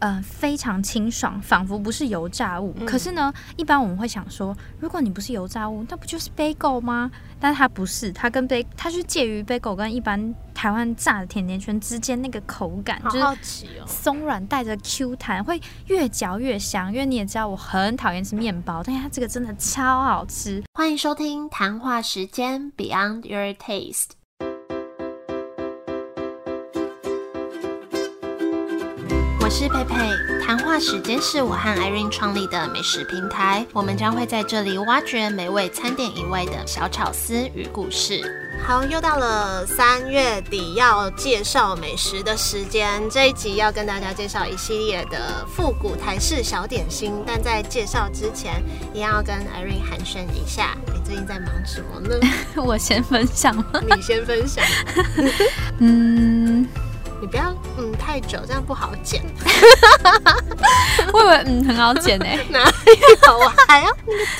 呃非常清爽，仿佛不是油炸物。可是呢，一般我们会想说，如果你不是油炸物，那不就是 bagel 吗？但是它不是，它跟 bag，它是介于 bagel 跟一般台湾炸的甜甜圈之间那个口感，好好奇哦，松软带着 Q 弹，会越嚼越香。因为你也知道，我很讨厌吃面包，但是它这个真的超好吃。欢迎收听谈话时间 Beyond Your Taste。我是佩佩，谈话时间是我和 Irene 创立的美食平台，我们将会在这里挖掘美味餐点以外的小巧思与故事。好，又到了三月底要介绍美食的时间，这一集要跟大家介绍一系列的复古台式小点心。但在介绍之前，一样要跟 Irene 寒暄一下，你最近在忙什么呢？我先分享，你先分享。嗯。你不要嗯太久，这样不好剪。我以为嗯很好剪哎，哪有？我还要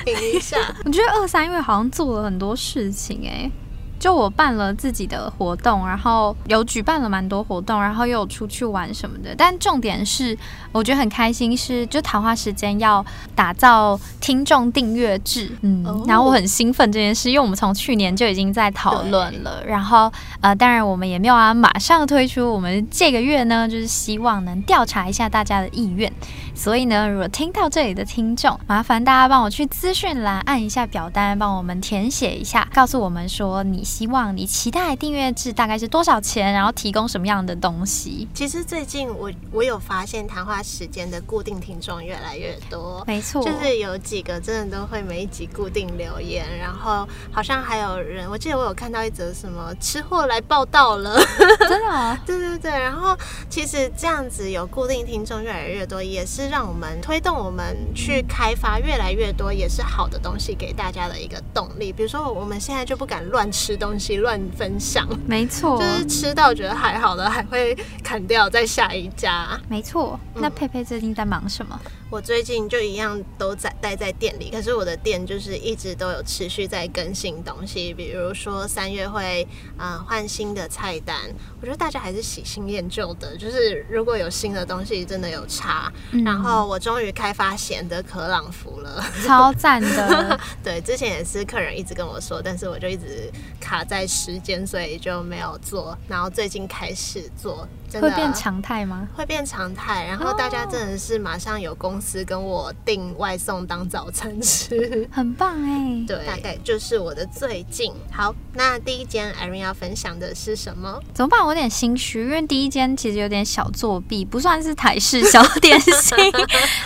停一下。我觉得二三月好像做了很多事情哎。就我办了自己的活动，然后有举办了蛮多活动，然后又有出去玩什么的。但重点是，我觉得很开心，是就谈话时间要打造听众订阅制，嗯，然后我很兴奋这件事，因为我们从去年就已经在讨论了。然后呃，当然我们也没有啊马上推出，我们这个月呢，就是希望能调查一下大家的意愿。所以呢，如果听到这里的听众，麻烦大家帮我去资讯栏按一下表单，帮我们填写一下，告诉我们说你希望你期待订阅制大概是多少钱，然后提供什么样的东西。其实最近我我有发现谈话时间的固定听众越来越多，没错，就是有几个真的都会每一集固定留言，然后好像还有人，我记得我有看到一则什么吃货来报道了，真的，啊 对对对，然后其实这样子有固定听众越来越多，也是。让我们推动我们去开发越来越多也是好的东西给大家的一个动力。比如说，我们现在就不敢乱吃东西、乱分享。没错，就是吃到觉得还好的，还会砍掉再下一家。没错。那佩佩最近在忙什么？我最近就一样都在待在店里，可是我的店就是一直都有持续在更新东西，比如说三月会啊换新的菜单，我觉得大家还是喜新厌旧的，就是如果有新的东西真的有差。然后我终于开发咸的可朗福了，超赞的。对，之前也是客人一直跟我说，但是我就一直卡在时间，所以就没有做。然后最近开始做。会变常态吗？会变常态，然后大家真的是马上有公司跟我订外送当早餐吃，很棒哎。对，大概就是我的最近。好，那第一间 Irene 要分享的是什么？怎么办？我有点心虚，因为第一间其实有点小作弊，不算是台式小点心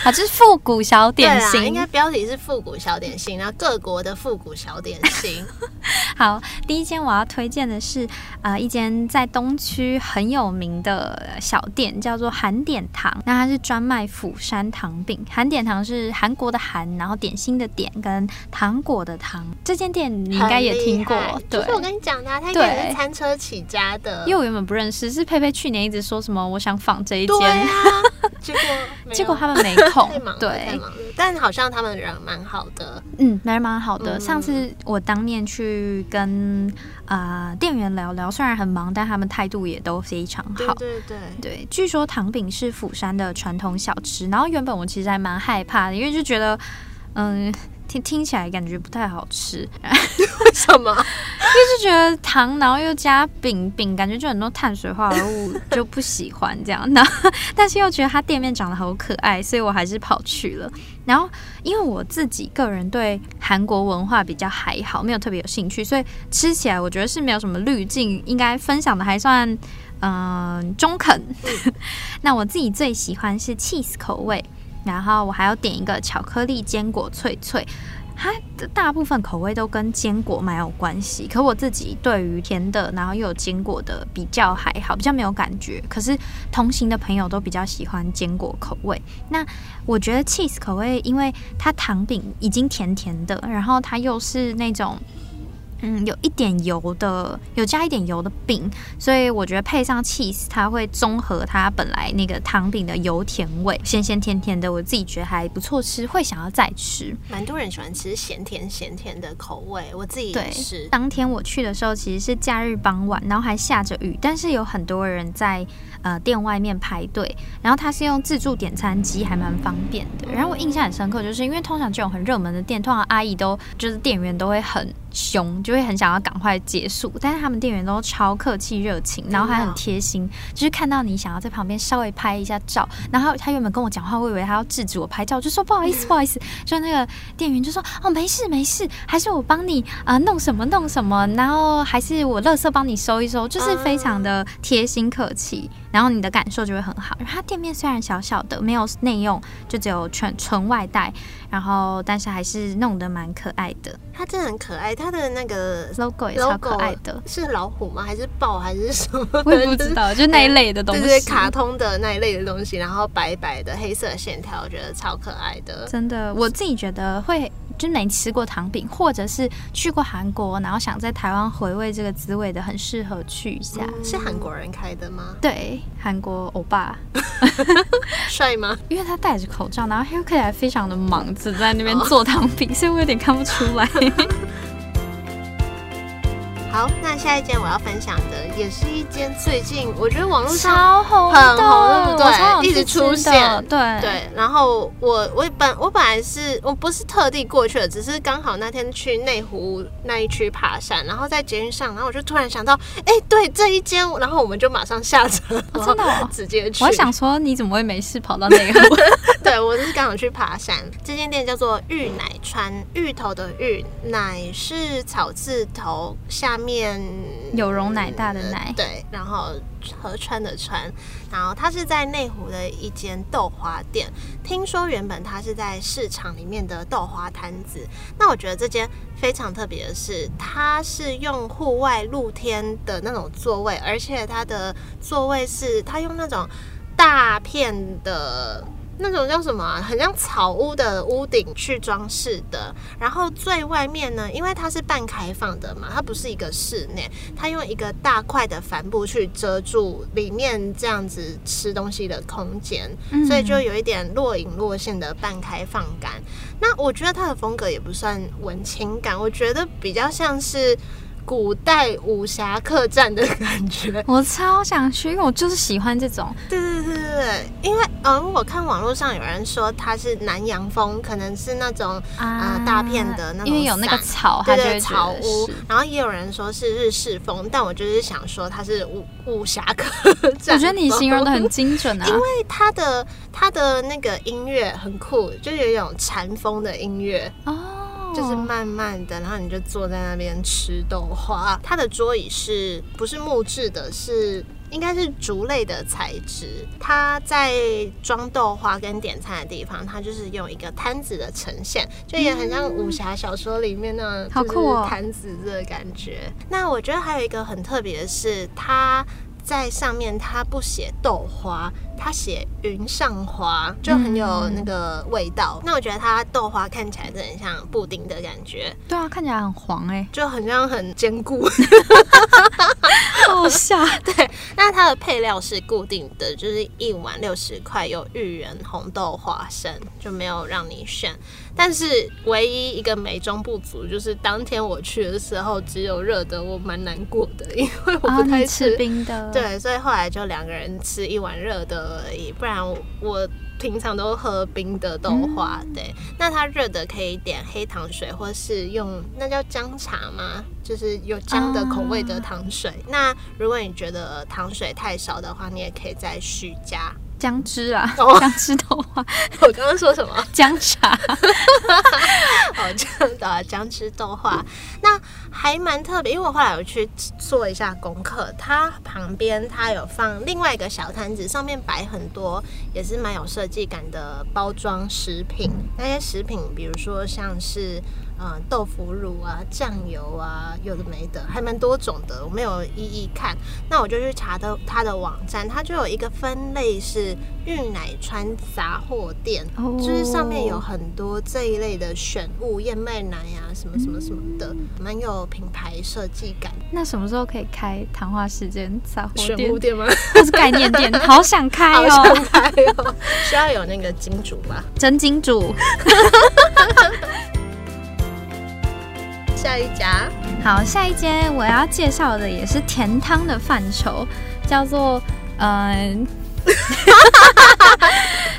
啊，就是复古小点心。应该标题是复古小点心，然后各国的复古小点心。好，第一间我要推荐的是啊，一间在东区很有名的。的小店叫做韩点堂，那它是专卖釜山糖饼。韩点堂是韩国的韩，然后点心的点跟糖果的糖。这间店你应该也听过，对，就是我跟你讲的，它也是餐车起家的。因为我原本不认识，是佩佩去年一直说什么我想仿这一间，结果结果他们没空，对，但好像他们人蛮好的，嗯，人蛮好的。上次我当面去跟啊店员聊聊，虽然很忙，但他们态度也都非常好。对对对，据说糖饼是釜山的传统小吃，然后原本我其实还蛮害怕的，因为就觉得，嗯，听听起来感觉不太好吃。为什么？就是觉得糖，然后又加饼饼，感觉就很多碳水化合物，就不喜欢这样。然后但是又觉得它店面长得好可爱，所以我还是跑去了。然后因为我自己个人对韩国文化比较还好，没有特别有兴趣，所以吃起来我觉得是没有什么滤镜，应该分享的还算。嗯，中肯。那我自己最喜欢是 cheese 口味，然后我还要点一个巧克力坚果脆脆。它的大部分口味都跟坚果蛮有关系，可我自己对于甜的，然后又有坚果的比较还好，比较没有感觉。可是同行的朋友都比较喜欢坚果口味。那我觉得 cheese 口味，因为它糖饼已经甜甜的，然后它又是那种。嗯，有一点油的，有加一点油的饼，所以我觉得配上 cheese，它会综合它本来那个糖饼的油甜味，咸咸甜甜的，我自己觉得还不错吃，会想要再吃。蛮多人喜欢吃咸甜咸甜的口味，我自己也是。当天我去的时候其实是假日傍晚，然后还下着雨，但是有很多人在。呃，店外面排队，然后它是用自助点餐机，还蛮方便的。然后我印象很深刻，就是因为通常这种很热门的店，通常阿姨都就是店员都会很凶，就会很想要赶快结束。但是他们店员都超客气热情，然后还很贴心，就是看到你想要在旁边稍微拍一下照，然后他原本跟我讲话，我以为他要制止我拍照，就说不好意思，不好意思。就那个店员就说哦，没事没事，还是我帮你啊弄什么弄什么，然后还是我乐色帮你收一收，就是非常的贴心客气。然后你的感受就会很好。它店面虽然小小的，没有内用，就只有纯纯外带，然后但是还是弄得蛮可爱的。它真的很可爱，它的那个 logo 也超可爱的。是老虎吗？还是豹？还是什么？我也不知道，就那一类的东西，对对，卡通的那一类的东西。然后白白的黑色线条，我觉得超可爱的。真的，我自己觉得会。就没吃过糖饼，或者是去过韩国，然后想在台湾回味这个滋味的，很适合去一下。是韩国人开的吗？对，韩国欧巴，帅吗？因为他戴着口罩，然后又看起来非常的忙，只在那边做糖饼，所以我有点看不出来。好，那下一间我要分享的也是一间最近我觉得网络上很红，对不对？一直出现，对对。然后我我本我本来是我不是特地过去的，只是刚好那天去内湖那一区爬山，然后在捷运上，然后我就突然想到，哎，对这一间，然后我们就马上下车，真的 直接去。我想说，你怎么会没事跑到内湖？对我是刚好去爬山。这间店叫做芋奶川，芋头的芋，奶是草字头下。面有容奶大的奶，对，然后河川的川，然后它是在内湖的一间豆花店。听说原本它是在市场里面的豆花摊子。那我觉得这间非常特别的是，它是用户外露天的那种座位，而且它的座位是它用那种大片的。那种叫什么？啊很像草屋的屋顶去装饰的。然后最外面呢，因为它是半开放的嘛，它不是一个室内，它用一个大块的帆布去遮住里面这样子吃东西的空间，所以就有一点若隐若现的半开放感。那我觉得它的风格也不算文青感，我觉得比较像是。古代武侠客栈的感觉，我超想去，因为我就是喜欢这种。对对对因为嗯，我看网络上有人说它是南洋风，可能是那种啊大片的那种，因为有那个草，对对草屋。然后也有人说是日式风，但我就是想说它是武武侠客栈。我觉得你形容的很精准啊，因为它的它的那个音乐很酷，就有一种禅风的音乐哦。就是慢慢的，然后你就坐在那边吃豆花。它的桌椅是不是木质的？是应该是竹类的材质。它在装豆花跟点餐的地方，它就是用一个摊子的呈现，就也很像武侠小说里面那好酷哦，摊子这个感觉。那我觉得还有一个很特别的是，它。在上面，它不写豆花，它写云上花，就很有那个味道。那我觉得它豆花看起来真的很像布丁的感觉。对啊，看起来很黄哎，就很像很坚固。好笑。对，那它的配料是固定的，就是一碗六十块，有芋圆、红豆、花生，就没有让你选。但是唯一一个美中不足，就是当天我去的时候只有热的，我蛮难过的，因为我不太吃冰的。对，所以后来就两个人吃一碗热的而已，不然我平常都喝冰的豆花。对，那它热的可以点黑糖水，或是用那叫姜茶吗？就是有姜的口味的糖水。那如果你觉得糖水太少的话，你也可以再续加。姜汁啊，姜汁豆花。我刚刚说什么？姜茶。哦，这样的姜汁豆花，那还蛮特别。因为我后来有去做一下功课，它旁边它有放另外一个小摊子，上面摆很多也是蛮有设计感的包装食品。那些食品，比如说像是。呃豆腐乳啊、酱油啊，有的没的，还蛮多种的，我没有一一看。那我就去查的它的网站，它就有一个分类是玉奶川杂货店，哦就是上面有很多这一类的选物，燕麦奶呀、什么什么什么的，蛮有品牌设计感。那什么时候可以开谈话时间杂货店，店吗？或是概念店？好想开好哦，想开哦，需要有那个金主吧。真金主。下一家好，下一间我要介绍的也是甜汤的范畴，叫做嗯。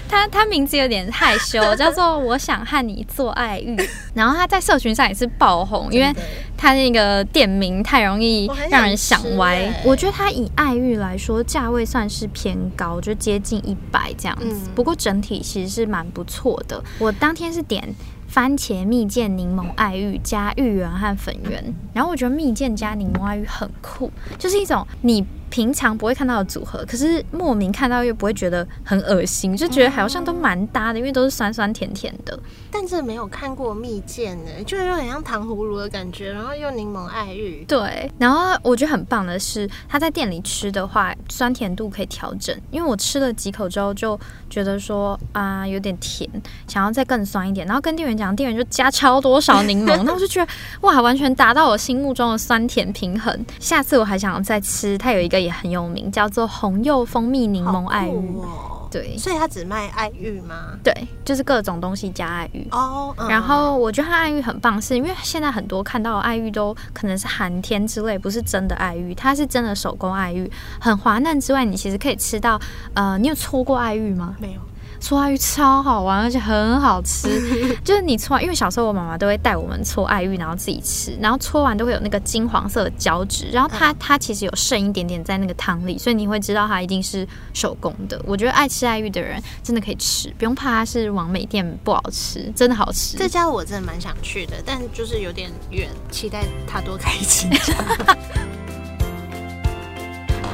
他他名字有点害羞，叫做“我想和你做爱欲”，然后他在社群上也是爆红，因为他那个店名太容易让人想歪。我觉得他以爱欲来说，价位算是偏高，就接近一百这样子。嗯不过整体其实是蛮不错的。我当天是点番茄蜜饯柠檬爱玉加芋圆和粉圆，然后我觉得蜜饯加柠檬爱玉很酷，就是一种你。平常不会看到的组合，可是莫名看到又不会觉得很恶心，就觉得好像都蛮搭的，因为都是酸酸甜甜的。但是没有看过蜜饯呢，就有点像糖葫芦的感觉，然后又柠檬爱玉。对，然后我觉得很棒的是，他在店里吃的话，酸甜度可以调整。因为我吃了几口之后，就觉得说啊、有点甜，想要再更酸一点。然后跟店员讲，店员就加超多少柠檬，那我就觉得哇，完全达到我心目中的酸甜平衡。下次我还想要再吃，它有一个也很有名，叫做红柚蜂蜜柠檬爱玉。哦，对所以它只卖爱玉吗？对，就是各种东西加爱玉。哦，嗯然后我觉得它爱玉很棒，是因为现在很多看到的爱玉都可能是寒天之类，不是真的爱玉，它是真的手工爱玉，很滑嫩之外，你其实可以吃到，呃，你有搓过爱玉吗？没有，搓爱玉超好玩，而且很好吃。就是你搓完，因为小时候我妈妈都会带我们搓爱玉，然后自己吃，然后搓完都会有那个金黄色的胶质，然后它它其实有剩一点点在那个汤里，所以你会知道它一定是手工的。我觉得爱吃爱玉的人真的可以吃，不用怕它是往美店不好吃，真的好吃。这家我真的蛮想去的，但就是有点远，期待它多开几家。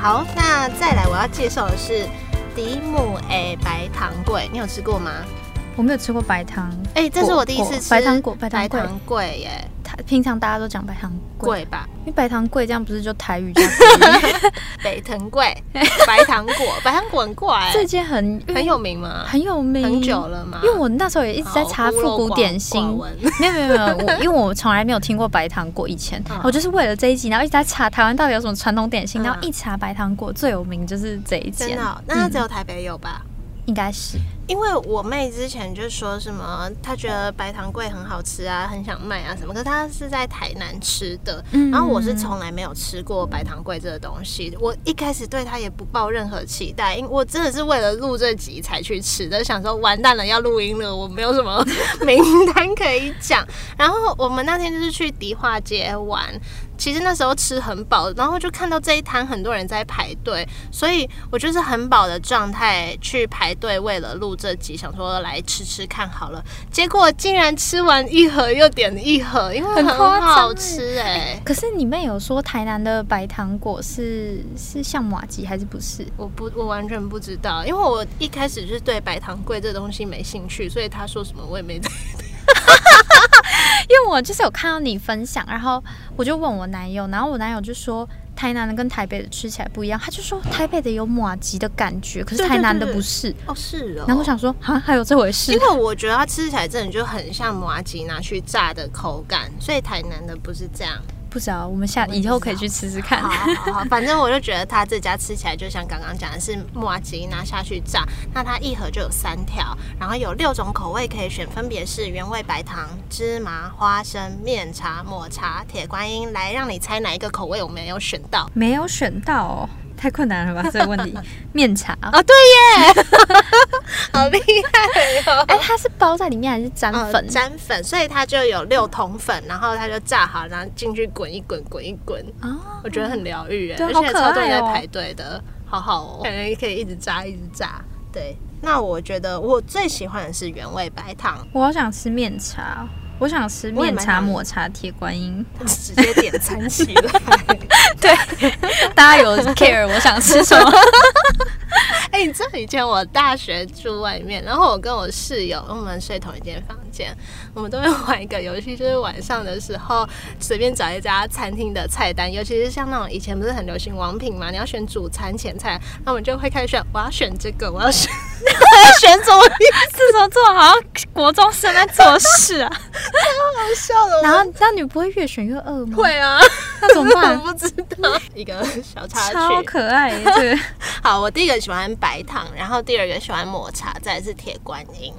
好，那再来我要介绍的是迪姆诶白糖桂，你有吃过吗？我没有吃过白糖，哎、这是我第一次吃白糖果白糖桂耶，它平常大家都讲白糖桂，贵吧？因为白糖贵这样不是就台语加国语北藤桂，白糖果，白糖果很怪、这间很很有名吗？很有名，很久了吗？因为我那时候也一直在查复古点心没有没有没有，我 因为我从来没有听过白糖果，以前、嗯我就是为了这一集，然后一直在查台湾到底有什么传统点心，嗯然后一查白糖果最有名就是这一间，那它只嗯有台北有吧？应该是因为我妹之前就说什么，她觉得白糖桂很好吃啊，很想卖啊什么，可是她是在台南吃的，嗯然后我是从来没有吃过白糖桂这个东西，我一开始对它也不抱任何期待，因为我真的是为了录这集才去吃的，想说完蛋了要录音了，我没有什么名单可以讲。然后我们那天就是去迪化街玩。其实那时候吃很饱，然后就看到这一摊很多人在排队，所以我就是很饱的状态去排队，为了录这集，想说来吃吃看好了。结果竟然吃完一盒又点一盒，因为很好欸吃哎、可是你妹有说台南的白糖果是是像马吉还是不是？我不，我完全不知道，因为我一开始就是对白糖桂这东西没兴趣，所以他说什么我也没在。因为我就是有看到你分享，然后我就问我男友，然后我男友就说台南的跟台北的吃起来不一样，他就说台北的有马吉的感觉，可是台南的不是。哦，是哦。然后我想说，啊，还有这回事因？为我觉得它吃起来真的就很像麻吉拿去炸的口感，所以台南的不是这样。不知道，我们下以后可以去吃吃看好。好好好，反正我就觉得他这家吃起来就像刚刚讲的是麻吉拿下去炸，那它一盒就有三条，然后有六种口味可以选，分别是原味白糖、芝麻、花生、面茶、抹茶、铁观音。来，让你猜哪一个口味我没有选到？没有选到哦，太困难了吧？这个问题，面茶。哦，对耶，好厉害哦！哎，它是包在里面还是沾嗯粉？沾粉，所以它就有六桶粉，然后它就炸好，然后进去滚一滚，滚一滚，哦，我觉得很疗愈哎，而且超多人在排队的，好好哦，感觉可以一直炸一直炸。对，那我觉得我最喜欢的是原味白糖，我好想吃面茶，我想吃面茶、抹茶、铁观音。直接点餐起来。对，大家有 care 我想吃什么？哎，你知道以前我大学住外面，然后我跟我室友，我们睡同一间房间，我们都会玩一个游戏，就是晚上的时候随便找一家餐厅的菜单，尤其是像那种以前不是很流行王品嘛，你要选主餐前菜，那我们就会开始选，我要选这个，我要选选什么？这种做好像国中生在做事啊，太好笑了。然后那你不会越选越饿吗？会啊，那怎么办？我不知道，一个小插曲，超可爱。对，好，我第一个喜欢白糖，然后第二个喜欢抹茶，再是铁观音。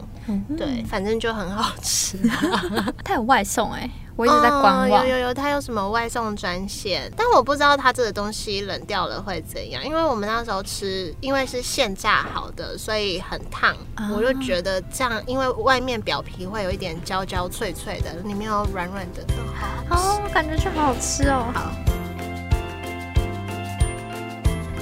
对，反正就很好吃。它有外送哎，我一直在观望。有有有，它有什么外送专线？但我不知道它这个东西冷掉了会怎样。因为我们那时候吃，因为是现炸好的，所以很烫。我就觉得这样，因为外面表皮会有一点焦焦脆脆的，里面有软软的，好哦，感觉就好好吃哦。好，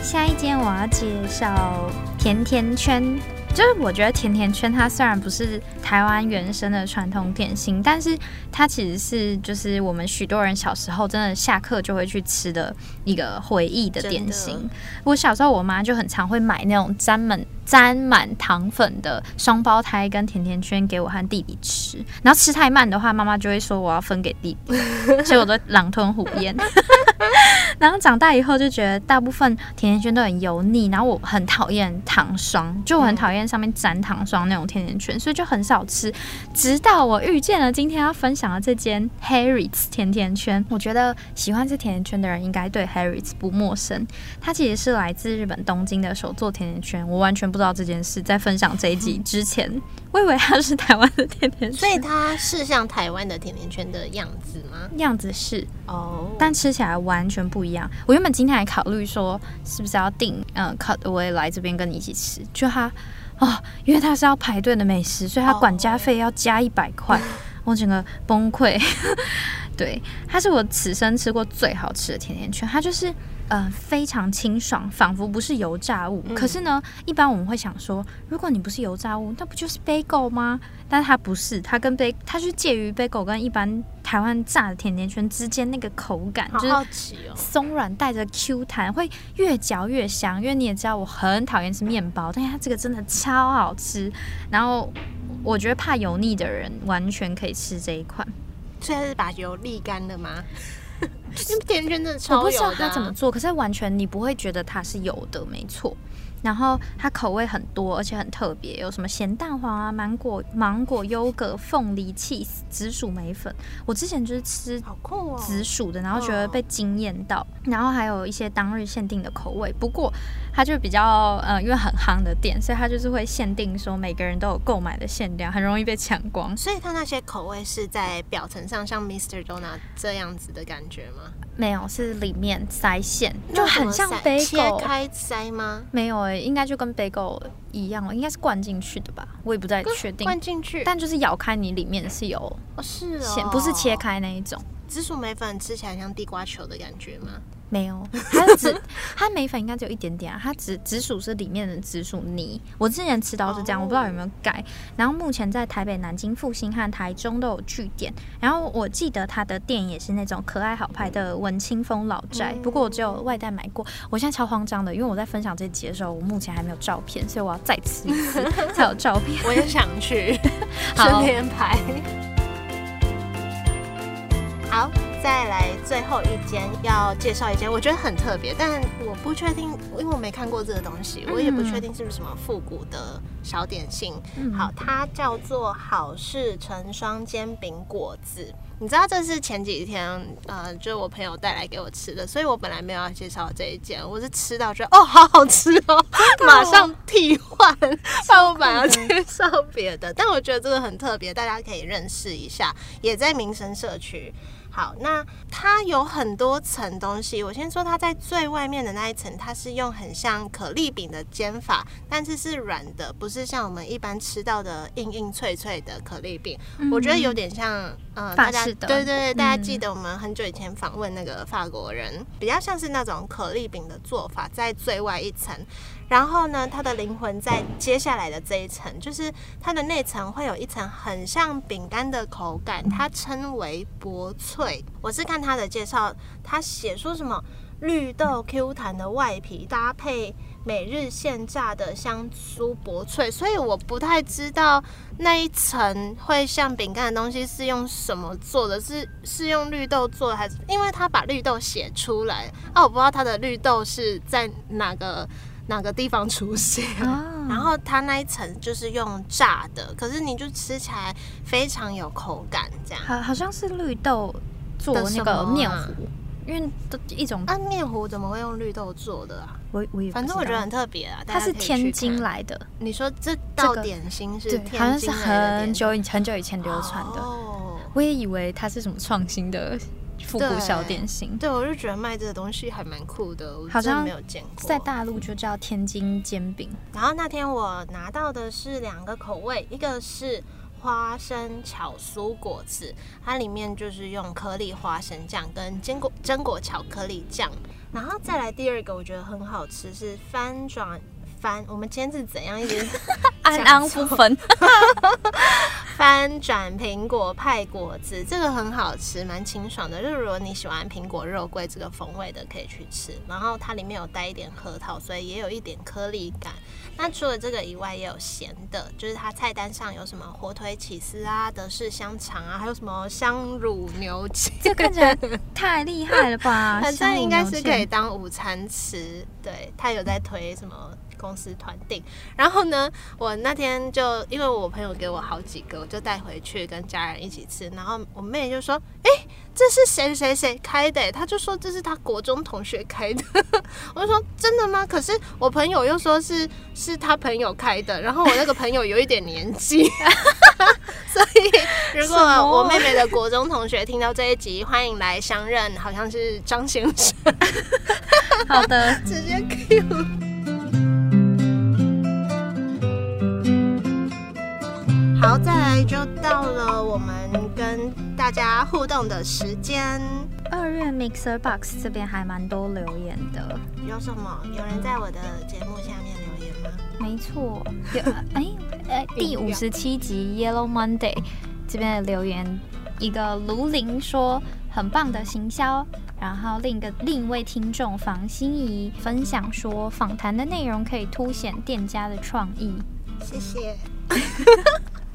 下一间我要介绍甜甜圈。就是我觉得甜甜圈它虽然不是台湾原生的传统点心，但是它其实是就是我们许多人小时候真的下课就会去吃的一个回忆的点心。我小时候我妈就很常会买那种沾满沾满糖粉的双胞胎跟甜甜圈给我和弟弟吃，然后吃太慢的话，妈妈就会说我要分给弟弟，所以我都狼吞虎咽。然后长大以后就觉得大部分甜甜圈都很油腻，然后我很讨厌糖霜，就我很讨厌上面沾糖霜那种甜甜圈，所以就很少吃。直到我遇见了今天要分享的这间 Harry's 甜甜圈，我觉得喜欢吃甜甜圈的人应该对 Harry's 不陌生。它其实是来自日本东京的手做甜甜圈，我完全不知道这件事。在分享这一集之前，我以为它是台湾的甜甜圈，所以它是像台湾的甜甜圈的样子吗？样子是哦，但吃起来完全不一样。我原本今天还考虑说，是不是要订嗯，cut away 来这边跟你一起吃。就他哦，因为他是要排队的美食，所以他管家费要加一百块，我整个崩溃。对，它是我此生吃过最好吃的甜甜圈，它就是。呃，非常清爽，仿佛不是油炸物。可是呢，一般我们会想说，如果你不是油炸物，那不就是 bagel 吗？但是它不是，它跟 b 它是介于 bagel 跟一般台湾炸的甜甜圈之间那个口感，就是松软带着 Q 弹，会越嚼越香。因为你也知道，我很讨厌吃面包，但是它这个真的超好吃。然后我觉得怕油腻的人完全可以吃这一款。现在是把油沥干了吗？甜甜圈真的超油，我不知道它怎么做，可是完全你不会觉得它是油的，没错。然后它口味很多，而且很特别，有什么咸蛋黄啊、芒果、芒果优格、凤梨 cheese、紫薯梅粉。我之前就是吃紫薯的，然后觉得被惊艳到。然后还有一些当日限定的口味，不过它就比较呃，因为很夯的店，所以它就是会限定说每个人都有购买的限量，很容易被抢光。所以它那些口味是在表层上像 Mr. Donut 这样子的感觉吗？没有，是里面塞线，就很像 bagel 切开塞吗？没有诶，应该就跟 bagel 一样了，应该是灌进去的吧？我也不太确定。灌进去，但就是咬开你里面是有是哦，不是切开那一种。紫薯梅粉吃起来像地瓜球的感觉吗？没有，它紫 它梅粉应该只有一点点啊。它紫紫薯是里面的紫薯泥。我之前吃到是这样，我不知道有没有改。然后目前在台北、南京、复兴和台中都有据点。然后我记得它的店也是那种可爱好拍的文青风老宅。不过我只有外带买过。我现在超慌张的，因为我在分享这集的时候，我目前还没有照片，所以我要再吃一次 才有照片。我也想去，顺便拍。好。再来最后一间要介绍一间，我觉得很特别，但我不确定，因为我没看过这个东西，我也不确定是不是什么复古的小点心。好，它叫做好事成双煎饼果子。你知道这是前几天呃，就是我朋友带来给我吃的，所以我本来没有要介绍这一件，我是吃到觉得哦，好好吃哦，马上替换，那我本来要介绍别的，但我觉得这个很特别，大家可以认识一下，也在民生社区。好，那它有很多层东西。我先说它在最外面的那一层，它是用很像可丽饼的煎法，但是是软的，不是像我们一般吃到的硬硬脆脆的可丽饼。我觉得有点像，呃，大家对对对，大家记得我们很久以前访问那个法国人，比较像是那种可丽饼的做法，在最外一层。然后呢，它的灵魂在接下来的这一层，就是它的内层会有一层很像饼干的口感，它称为薄脆。我是看它的介绍，它写说什么绿豆 Q 弹的外皮搭配每日现榨的香酥薄脆，所以我不太知道那一层会像饼干的东西是用什么做的，是是用绿豆做的，还是因为他把绿豆写出来啊？我不知道它的绿豆是在哪个哪个地方出现。然后它那一层就是用炸的，可是你就吃起来非常有口感，这样。好，好像是绿豆做那个面糊。因为的一种，啊，面糊怎么会用绿豆做的啊？我我也反正我觉得很特别啊。它是天津来的。你说这道点心是好像是很久很久以前流传的。哦，我也以为它是什么创新的复古小点心。对，我就觉得卖这个东西还蛮酷的。好像没有见过，在大陆就叫天津煎饼。然后那天我拿到的是两个口味，一个是。花生巧酥果子，它里面就是用颗粒花生酱跟坚果榛果巧克力酱，然后再来第二个，我觉得很好吃是翻转翻，我们今天是怎样一直 安安不分？翻转苹果派果子，这个很好吃，蛮清爽的。就是如果你喜欢苹果肉桂这个风味的，可以去吃。然后它里面有带一点核桃，所以也有一点颗粒感。那除了这个以外，也有咸的，就是它菜单上有什么火腿起司啊、德式香肠啊，还有什么香乳牛筋，这看起来太厉害了吧？反正应该是可以当午餐吃。对，他有在推什么？公司团订，然后呢，我那天就因为我朋友给我好几个，我就带回去跟家人一起吃。然后我妹就说：“哎，这是谁谁谁开的？”她就说这是他国中同学开的。我就说：“真的吗？”可是我朋友又说是是他朋友开的。然后我那个朋友有一点年纪，所以如果我妹妹的国中同学听到这一集，欢迎来相认，好像是张先生。好的，直接 Q。好，再来就到了我们跟大家互动的时间。二月 Mixer Box 这边还蛮多留言的，有什么？有人在我的节目下面留言吗？没错，有哎哎，第五十七集 Yellow Monday 这边的留言，一个卢林说很棒的行销，然后另一个另一位听众房心怡分享说访谈的内容可以凸显店家的创意，谢谢。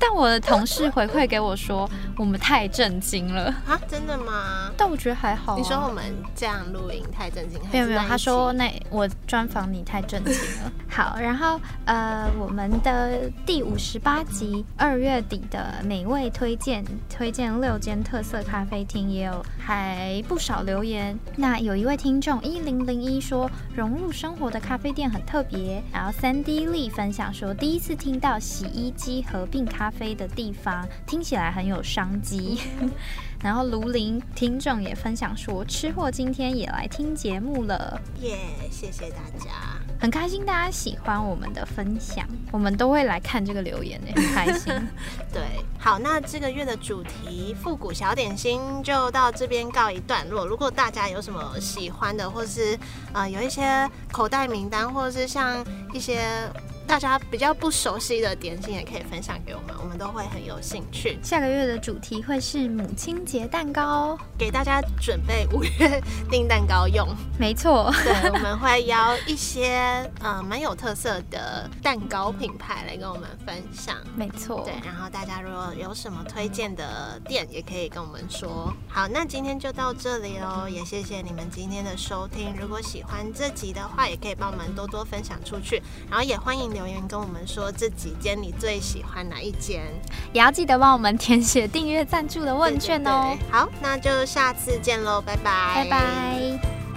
但我的同事回馈给我说，我们太震惊了啊！真的吗？但我觉得还好。你说我们这样录音太震惊？没有没有，他说那我专访你太震惊了。好，然后呃，我们的第五十八集二月底的美味推荐，推荐六间特色咖啡厅，也有还不少留言。那有一位听众一零零一说，融入生活的咖啡店很特别。然后三 D 力分享说，第一次听到洗衣机合并咖。飞的地方听起来很有商机，然后卢林听众也分享说，吃货今天也来听节目了，耶！谢谢大家，很开心大家喜欢我们的分享，我们都会来看这个留言的，很开心。对，好，那这个月的主题复古小点心就到这边告一段落。如果大家有什么喜欢的，或是呃有一些口袋名单，或者是像一些。大家比较不熟悉的点心也可以分享给我们，我们都会很有兴趣。下个月的主题会是母亲节蛋糕，给大家准备五月订蛋糕用。没错，对，我们会邀一些呃蛮有特色的蛋糕品牌来跟我们分享。没错，对，然后大家如果有什么推荐的店，也可以跟我们说。好，那今天就到这里喽，也谢谢你们今天的收听。如果喜欢这集的话，也可以帮我们多多分享出去，然后也欢迎留言跟我们说这几间你最喜欢哪一间，也要记得帮我们填写订阅赞助的问卷哦。好，那就下次见喽，拜拜，拜拜。